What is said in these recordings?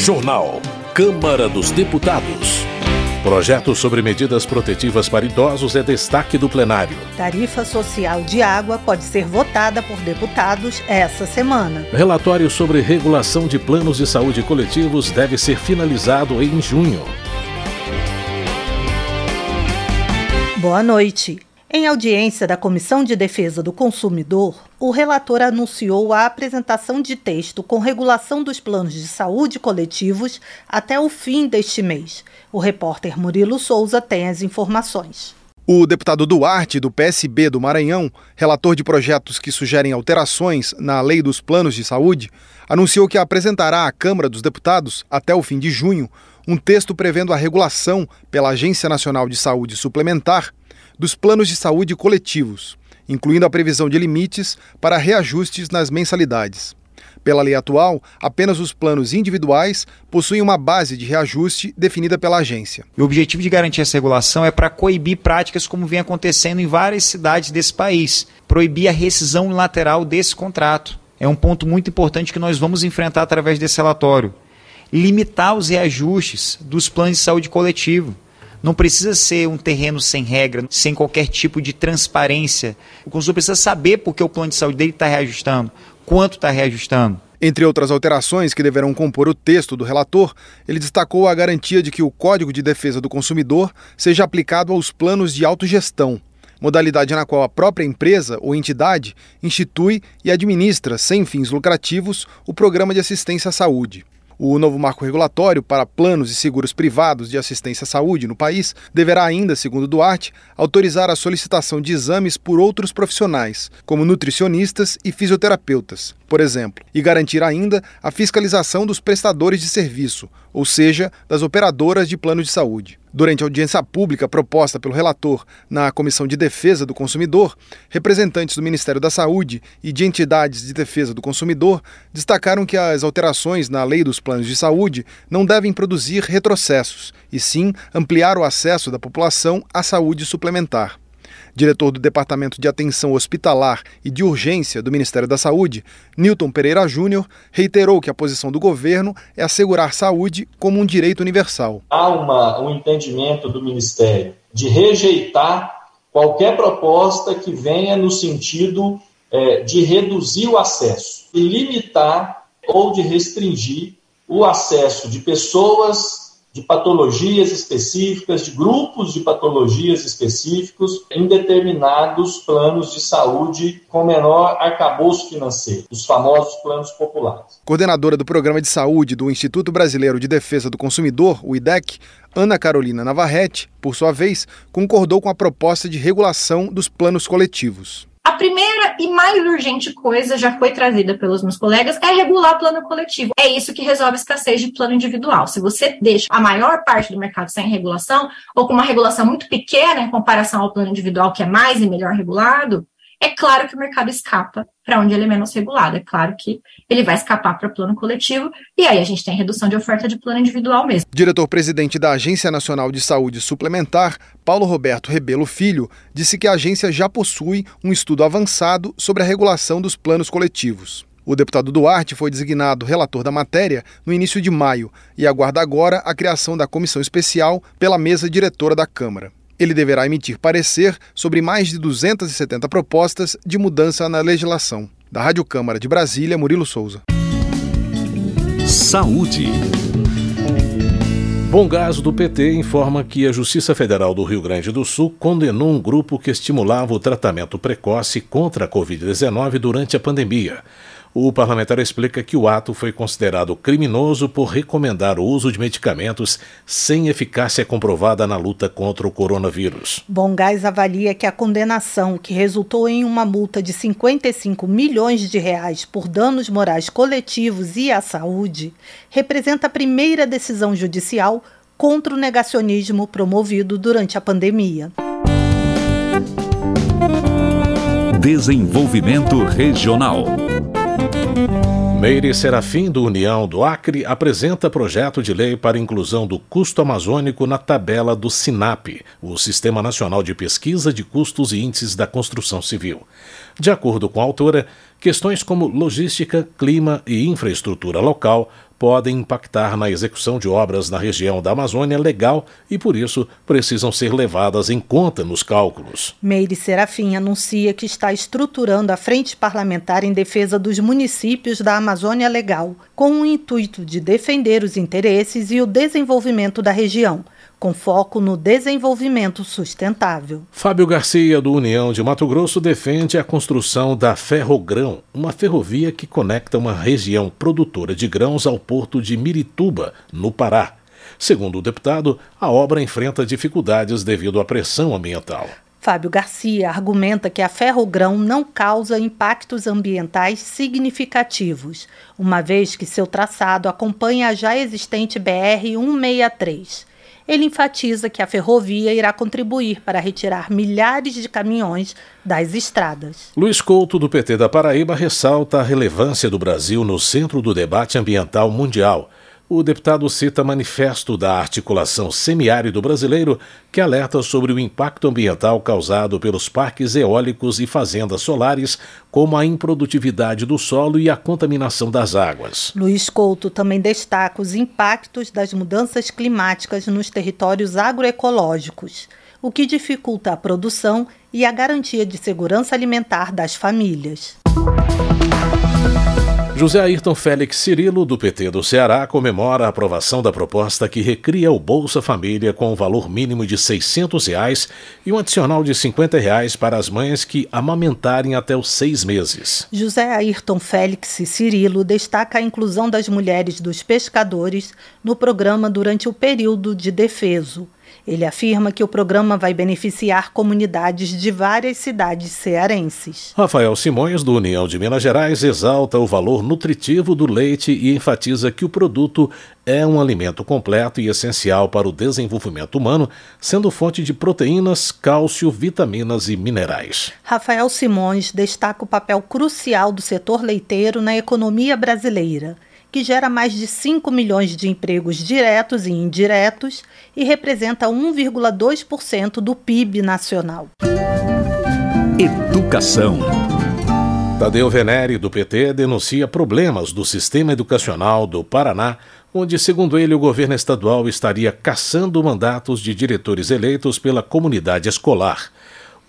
Jornal. Câmara dos Deputados. Projeto sobre medidas protetivas para idosos é destaque do plenário. Tarifa social de água pode ser votada por deputados essa semana. Relatório sobre regulação de planos de saúde coletivos deve ser finalizado em junho. Boa noite. Em audiência da Comissão de Defesa do Consumidor, o relator anunciou a apresentação de texto com regulação dos planos de saúde coletivos até o fim deste mês. O repórter Murilo Souza tem as informações. O deputado Duarte, do PSB do Maranhão, relator de projetos que sugerem alterações na lei dos planos de saúde, anunciou que apresentará à Câmara dos Deputados, até o fim de junho, um texto prevendo a regulação pela Agência Nacional de Saúde Suplementar dos planos de saúde coletivos, incluindo a previsão de limites para reajustes nas mensalidades. Pela lei atual, apenas os planos individuais possuem uma base de reajuste definida pela agência. O objetivo de garantir essa regulação é para coibir práticas como vem acontecendo em várias cidades desse país, proibir a rescisão unilateral desse contrato. É um ponto muito importante que nós vamos enfrentar através desse relatório. Limitar os reajustes dos planos de saúde coletivo. Não precisa ser um terreno sem regra, sem qualquer tipo de transparência. O consumidor precisa saber porque o plano de saúde dele está reajustando, quanto está reajustando. Entre outras alterações que deverão compor o texto do relator, ele destacou a garantia de que o Código de Defesa do Consumidor seja aplicado aos planos de autogestão, modalidade na qual a própria empresa ou entidade institui e administra, sem fins lucrativos, o programa de assistência à saúde. O novo marco regulatório para planos e seguros privados de assistência à saúde no país deverá ainda, segundo Duarte, autorizar a solicitação de exames por outros profissionais, como nutricionistas e fisioterapeutas, por exemplo, e garantir ainda a fiscalização dos prestadores de serviço, ou seja, das operadoras de plano de saúde. Durante a audiência pública proposta pelo relator na Comissão de Defesa do Consumidor, representantes do Ministério da Saúde e de entidades de defesa do consumidor destacaram que as alterações na lei dos planos de saúde não devem produzir retrocessos, e sim ampliar o acesso da população à saúde suplementar. Diretor do Departamento de Atenção Hospitalar e de Urgência do Ministério da Saúde, Newton Pereira Júnior, reiterou que a posição do governo é assegurar saúde como um direito universal. Há uma, um entendimento do Ministério de rejeitar qualquer proposta que venha no sentido é, de reduzir o acesso e limitar ou de restringir o acesso de pessoas de patologias específicas, de grupos de patologias específicos em determinados planos de saúde com menor arcabouço financeiro, os famosos planos populares. Coordenadora do Programa de Saúde do Instituto Brasileiro de Defesa do Consumidor, o IDEC, Ana Carolina Navarrete, por sua vez, concordou com a proposta de regulação dos planos coletivos. E mais urgente coisa já foi trazida pelos meus colegas é regular plano coletivo. É isso que resolve a escassez de plano individual. Se você deixa a maior parte do mercado sem regulação, ou com uma regulação muito pequena em comparação ao plano individual, que é mais e melhor regulado, é claro que o mercado escapa para onde ele é menos regulado. É claro que ele vai escapar para plano coletivo e aí a gente tem redução de oferta de plano individual mesmo. Diretor-presidente da Agência Nacional de Saúde Suplementar, Paulo Roberto Rebelo Filho, disse que a agência já possui um estudo avançado sobre a regulação dos planos coletivos. O deputado Duarte foi designado relator da matéria no início de maio e aguarda agora a criação da comissão especial pela mesa diretora da Câmara. Ele deverá emitir parecer sobre mais de 270 propostas de mudança na legislação. Da Rádio Câmara de Brasília, Murilo Souza. Saúde. Bom Gás do PT informa que a Justiça Federal do Rio Grande do Sul condenou um grupo que estimulava o tratamento precoce contra a Covid-19 durante a pandemia. O parlamentar explica que o ato foi considerado criminoso por recomendar o uso de medicamentos sem eficácia comprovada na luta contra o coronavírus. Bom Gás avalia que a condenação, que resultou em uma multa de 55 milhões de reais por danos morais coletivos e à saúde, representa a primeira decisão judicial contra o negacionismo promovido durante a pandemia. Desenvolvimento Regional. Meire Serafim, do União do Acre, apresenta projeto de lei para inclusão do custo amazônico na tabela do SINAP, o Sistema Nacional de Pesquisa de Custos e Índices da Construção Civil. De acordo com a autora, questões como logística, clima e infraestrutura local podem impactar na execução de obras na região da Amazônia legal e, por isso, precisam ser levadas em conta nos cálculos. Meire Serafim anuncia que está estruturando a frente parlamentar em defesa dos municípios da Amazônia Legal, com o intuito de defender os interesses e o desenvolvimento da região com foco no desenvolvimento sustentável. Fábio Garcia, do União de Mato Grosso, defende a construção da Ferrogrão, uma ferrovia que conecta uma região produtora de grãos ao porto de Mirituba, no Pará. Segundo o deputado, a obra enfrenta dificuldades devido à pressão ambiental. Fábio Garcia argumenta que a ferrogrão não causa impactos ambientais significativos, uma vez que seu traçado acompanha a já existente BR-163. Ele enfatiza que a ferrovia irá contribuir para retirar milhares de caminhões das estradas. Luiz Couto, do PT da Paraíba, ressalta a relevância do Brasil no centro do debate ambiental mundial o deputado cita manifesto da articulação semiárido brasileiro que alerta sobre o impacto ambiental causado pelos parques eólicos e fazendas solares, como a improdutividade do solo e a contaminação das águas. Luiz Couto também destaca os impactos das mudanças climáticas nos territórios agroecológicos, o que dificulta a produção e a garantia de segurança alimentar das famílias. José Ayrton Félix Cirilo, do PT do Ceará, comemora a aprovação da proposta que recria o Bolsa Família com um valor mínimo de 600 reais e um adicional de 50 reais para as mães que amamentarem até os seis meses. José Ayrton Félix Cirilo destaca a inclusão das mulheres dos pescadores no programa durante o período de defeso. Ele afirma que o programa vai beneficiar comunidades de várias cidades cearenses. Rafael Simões, do União de Minas Gerais, exalta o valor nutritivo do leite e enfatiza que o produto é um alimento completo e essencial para o desenvolvimento humano, sendo fonte de proteínas, cálcio, vitaminas e minerais. Rafael Simões destaca o papel crucial do setor leiteiro na economia brasileira que gera mais de 5 milhões de empregos diretos e indiretos e representa 1,2% do PIB nacional. Educação. Tadeu Venere, do PT, denuncia problemas do sistema educacional do Paraná, onde, segundo ele, o governo estadual estaria caçando mandatos de diretores eleitos pela comunidade escolar.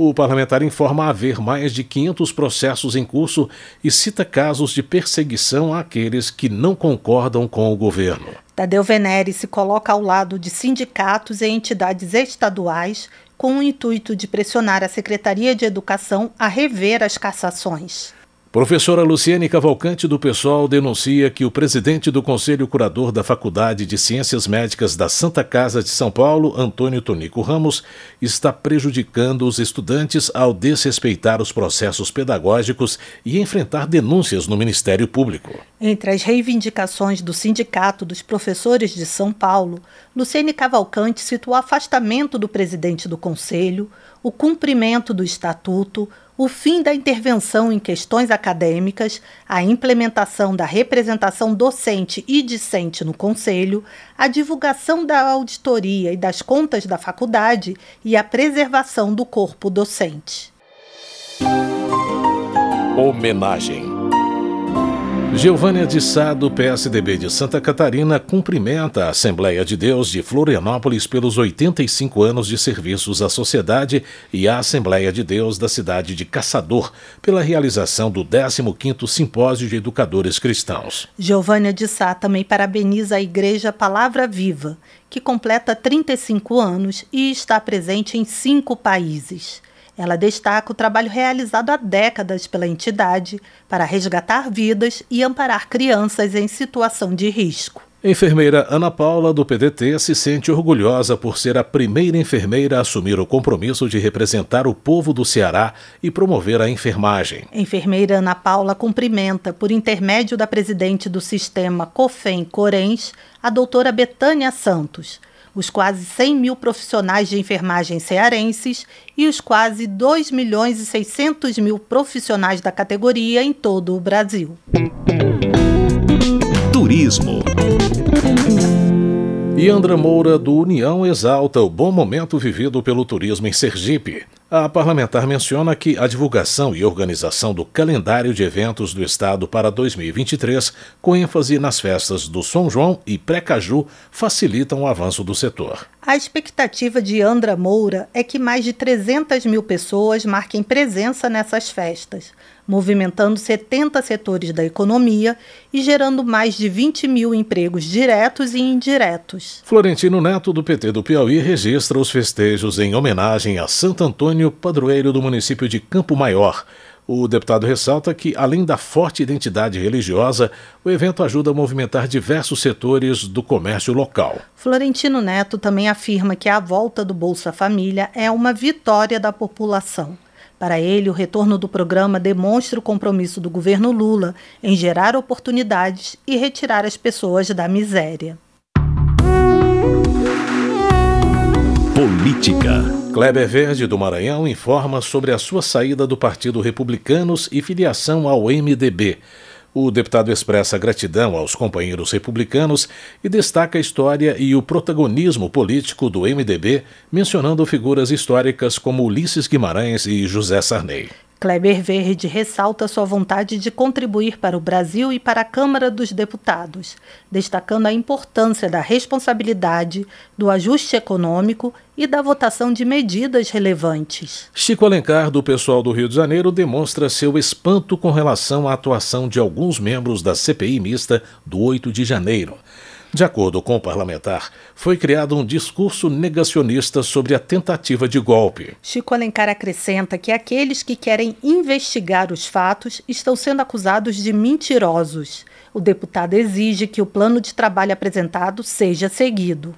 O parlamentar informa haver mais de 500 processos em curso e cita casos de perseguição àqueles que não concordam com o governo. Tadeu Venere se coloca ao lado de sindicatos e entidades estaduais com o intuito de pressionar a Secretaria de Educação a rever as cassações. Professora Luciene Cavalcante do Pessoal denuncia que o presidente do Conselho Curador da Faculdade de Ciências Médicas da Santa Casa de São Paulo, Antônio Tonico Ramos, está prejudicando os estudantes ao desrespeitar os processos pedagógicos e enfrentar denúncias no Ministério Público. Entre as reivindicações do Sindicato dos Professores de São Paulo, Luciene Cavalcante cita o afastamento do presidente do Conselho, o cumprimento do Estatuto, o fim da intervenção em questões acadêmicas, a implementação da representação docente e discente no Conselho, a divulgação da auditoria e das contas da faculdade e a preservação do corpo docente. Homenagem Giovânia de Sá, do PSDB de Santa Catarina, cumprimenta a Assembleia de Deus de Florianópolis pelos 85 anos de serviços à sociedade e a Assembleia de Deus da cidade de Caçador pela realização do 15º Simpósio de Educadores Cristãos. Giovânia de Sá também parabeniza a Igreja Palavra Viva, que completa 35 anos e está presente em cinco países. Ela destaca o trabalho realizado há décadas pela entidade para resgatar vidas e amparar crianças em situação de risco. Enfermeira Ana Paula, do PDT, se sente orgulhosa por ser a primeira enfermeira a assumir o compromisso de representar o povo do Ceará e promover a enfermagem. Enfermeira Ana Paula cumprimenta, por intermédio da presidente do sistema COFEM-CORENS, a doutora Betânia Santos os quase 100 mil profissionais de enfermagem cearenses e os quase 2 milhões e 600 mil profissionais da categoria em todo o Brasil. Turismo. Iandra Moura, do União, exalta o bom momento vivido pelo turismo em Sergipe. A parlamentar menciona que a divulgação e organização do calendário de eventos do Estado para 2023, com ênfase nas festas do São João e Pré-Caju, facilitam o avanço do setor. A expectativa de Andra Moura é que mais de 300 mil pessoas marquem presença nessas festas, movimentando 70 setores da economia e gerando mais de 20 mil empregos diretos e indiretos. Florentino Neto, do PT do Piauí, registra os festejos em homenagem a Santo Padroeiro do município de Campo Maior. O deputado ressalta que, além da forte identidade religiosa, o evento ajuda a movimentar diversos setores do comércio local. Florentino Neto também afirma que a volta do Bolsa Família é uma vitória da população. Para ele, o retorno do programa demonstra o compromisso do governo Lula em gerar oportunidades e retirar as pessoas da miséria. Política. Kleber Verde do Maranhão informa sobre a sua saída do Partido Republicanos e filiação ao MDB. O deputado expressa gratidão aos companheiros republicanos e destaca a história e o protagonismo político do MDB, mencionando figuras históricas como Ulisses Guimarães e José Sarney. Kleber Verde ressalta sua vontade de contribuir para o Brasil e para a Câmara dos Deputados, destacando a importância da responsabilidade, do ajuste econômico e da votação de medidas relevantes. Chico Alencar, do pessoal do Rio de Janeiro, demonstra seu espanto com relação à atuação de alguns membros da CPI mista do 8 de janeiro. De acordo com o parlamentar, foi criado um discurso negacionista sobre a tentativa de golpe. Chico Alencar acrescenta que aqueles que querem investigar os fatos estão sendo acusados de mentirosos. O deputado exige que o plano de trabalho apresentado seja seguido.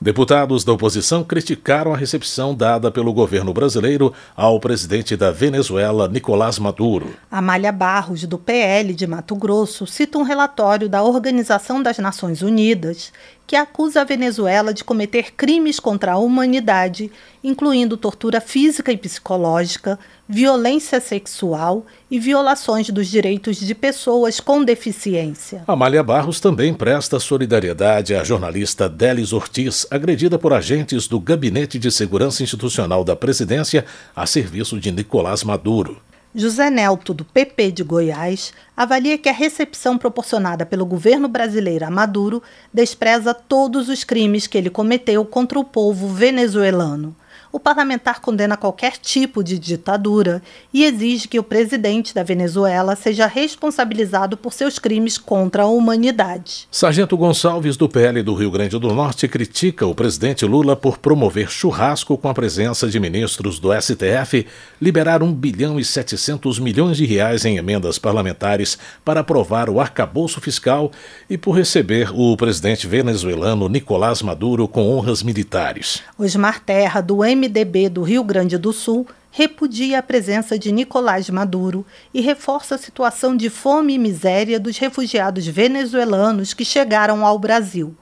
Deputados da oposição criticaram a recepção dada pelo governo brasileiro ao presidente da Venezuela, Nicolás Maduro. Amália Barros, do PL de Mato Grosso, cita um relatório da Organização das Nações Unidas que acusa a Venezuela de cometer crimes contra a humanidade, incluindo tortura física e psicológica, violência sexual e violações dos direitos de pessoas com deficiência. Amália Barros também presta solidariedade à jornalista Delis Ortiz, agredida por agentes do Gabinete de Segurança Institucional da Presidência a serviço de Nicolás Maduro. José Nelto, do PP de Goiás, avalia que a recepção proporcionada pelo governo brasileiro a Maduro despreza todos os crimes que ele cometeu contra o povo venezuelano o parlamentar condena qualquer tipo de ditadura e exige que o presidente da Venezuela seja responsabilizado por seus crimes contra a humanidade. Sargento Gonçalves, do PL do Rio Grande do Norte, critica o presidente Lula por promover churrasco com a presença de ministros do STF, liberar 1 bilhão e 700 milhões de reais em emendas parlamentares para aprovar o arcabouço fiscal e por receber o presidente venezuelano Nicolás Maduro com honras militares. Osmar Terra, do M MDB do Rio Grande do Sul repudia a presença de Nicolás Maduro e reforça a situação de fome e miséria dos refugiados venezuelanos que chegaram ao Brasil.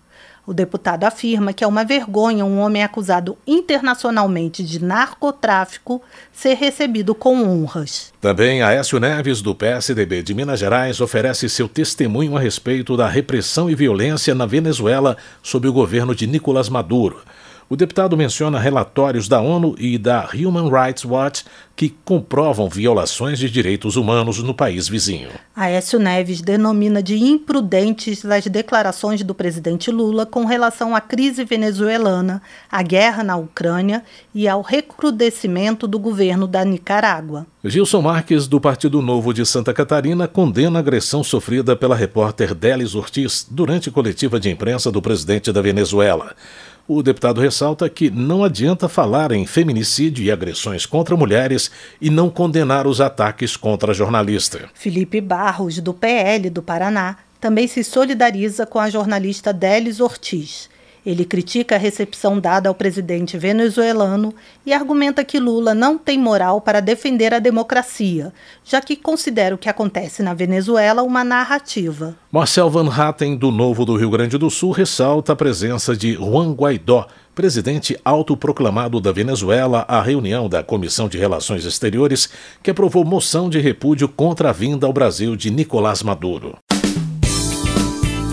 O deputado afirma que é uma vergonha um homem acusado internacionalmente de narcotráfico ser recebido com honras. Também Aécio Neves, do PSDB de Minas Gerais, oferece seu testemunho a respeito da repressão e violência na Venezuela sob o governo de Nicolás Maduro. O deputado menciona relatórios da ONU e da Human Rights Watch que comprovam violações de direitos humanos no país vizinho. Aécio Neves denomina de imprudentes as declarações do presidente Lula com relação à crise venezuelana, à guerra na Ucrânia e ao recrudescimento do governo da Nicarágua. Gilson Marques, do Partido Novo de Santa Catarina, condena a agressão sofrida pela repórter Délis Ortiz durante coletiva de imprensa do presidente da Venezuela. O deputado ressalta que não adianta falar em feminicídio e agressões contra mulheres e não condenar os ataques contra a jornalista. Felipe Barros, do PL do Paraná, também se solidariza com a jornalista Délis Ortiz ele critica a recepção dada ao presidente venezuelano e argumenta que Lula não tem moral para defender a democracia, já que considera o que acontece na Venezuela uma narrativa. Marcel Van Hatten, do Novo do Rio Grande do Sul, ressalta a presença de Juan Guaidó, presidente autoproclamado da Venezuela, à reunião da Comissão de Relações Exteriores, que aprovou moção de repúdio contra a vinda ao Brasil de Nicolás Maduro.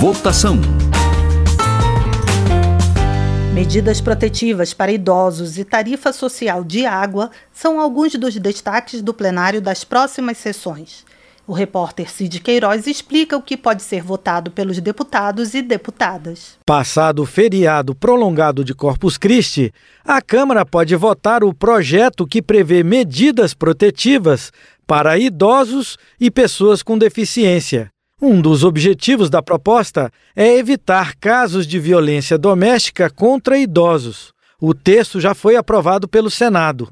Votação. Medidas protetivas para idosos e tarifa social de água são alguns dos destaques do plenário das próximas sessões. O repórter Cid Queiroz explica o que pode ser votado pelos deputados e deputadas. Passado o feriado prolongado de Corpus Christi, a Câmara pode votar o projeto que prevê medidas protetivas para idosos e pessoas com deficiência. Um dos objetivos da proposta é evitar casos de violência doméstica contra idosos. O texto já foi aprovado pelo Senado.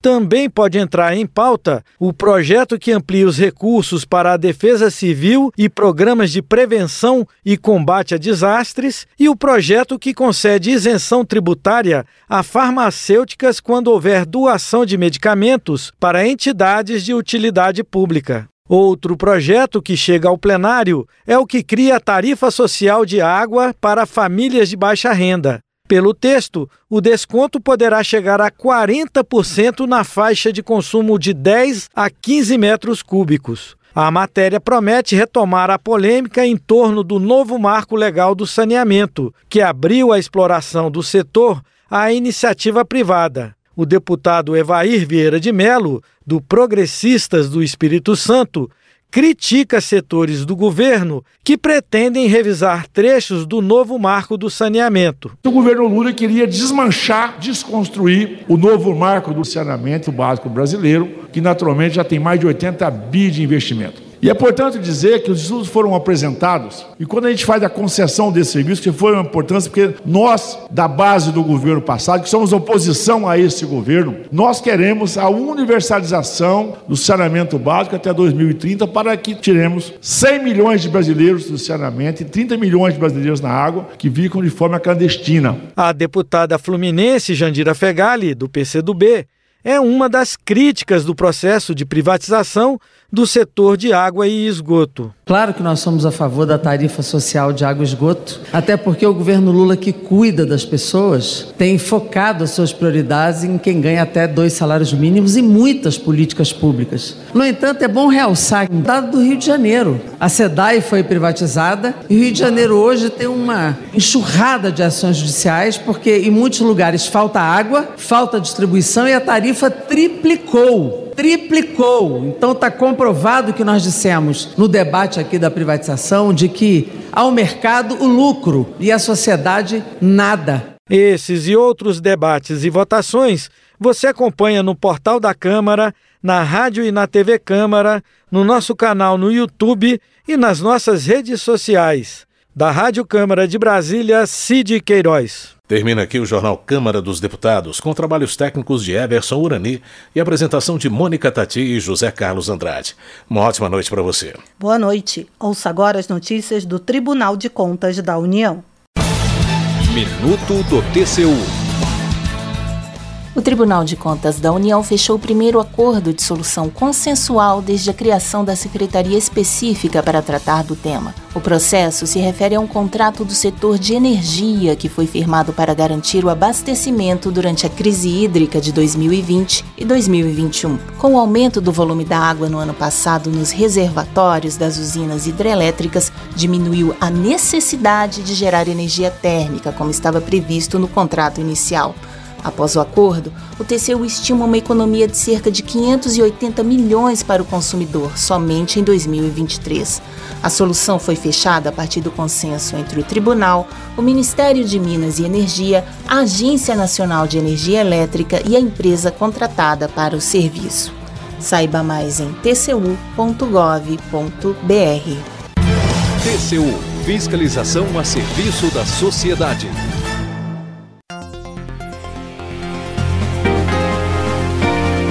Também pode entrar em pauta o projeto que amplia os recursos para a defesa civil e programas de prevenção e combate a desastres e o projeto que concede isenção tributária a farmacêuticas quando houver doação de medicamentos para entidades de utilidade pública. Outro projeto que chega ao plenário é o que cria a tarifa social de água para famílias de baixa renda. Pelo texto, o desconto poderá chegar a 40% na faixa de consumo de 10 a 15 metros cúbicos. A matéria promete retomar a polêmica em torno do novo marco legal do saneamento, que abriu a exploração do setor à iniciativa privada o deputado Evair Vieira de Melo, do Progressistas do Espírito Santo, critica setores do governo que pretendem revisar trechos do novo marco do saneamento. O governo Lula queria desmanchar, desconstruir o novo marco do saneamento básico brasileiro, que naturalmente já tem mais de 80 bi de investimento. E é importante dizer que os estudos foram apresentados, e quando a gente faz a concessão desse serviço, que foi uma importância, porque nós, da base do governo passado, que somos oposição a esse governo, nós queremos a universalização do saneamento básico até 2030, para que tiremos 100 milhões de brasileiros do saneamento e 30 milhões de brasileiros na água que ficam de forma clandestina. A deputada fluminense Jandira Fegali, do PCdoB, é uma das críticas do processo de privatização do setor de água e esgoto. Claro que nós somos a favor da tarifa social de água e esgoto, até porque o governo Lula, que cuida das pessoas, tem focado as suas prioridades em quem ganha até dois salários mínimos e muitas políticas públicas. No entanto, é bom realçar o dado do Rio de Janeiro. A SEDAI foi privatizada e o Rio de Janeiro hoje tem uma enxurrada de ações judiciais porque em muitos lugares falta água, falta distribuição e a tarifa triplicou triplicou. Então está comprovado que nós dissemos no debate aqui da privatização de que ao mercado o lucro e a sociedade nada. Esses e outros debates e votações você acompanha no portal da Câmara, na rádio e na TV Câmara, no nosso canal no YouTube e nas nossas redes sociais. Da Rádio Câmara de Brasília, Cid Queiroz. Termina aqui o Jornal Câmara dos Deputados, com trabalhos técnicos de Everson Urani e apresentação de Mônica Tati e José Carlos Andrade. Uma ótima noite para você. Boa noite. Ouça agora as notícias do Tribunal de Contas da União. Minuto do TCU. O Tribunal de Contas da União fechou o primeiro acordo de solução consensual desde a criação da Secretaria Específica para tratar do tema. O processo se refere a um contrato do setor de energia que foi firmado para garantir o abastecimento durante a crise hídrica de 2020 e 2021. Com o aumento do volume da água no ano passado nos reservatórios das usinas hidrelétricas, diminuiu a necessidade de gerar energia térmica, como estava previsto no contrato inicial. Após o acordo, o TCU estima uma economia de cerca de 580 milhões para o consumidor somente em 2023. A solução foi fechada a partir do consenso entre o Tribunal, o Ministério de Minas e Energia, a Agência Nacional de Energia Elétrica e a empresa contratada para o serviço. Saiba mais em tcu.gov.br. TCU Fiscalização a serviço da sociedade.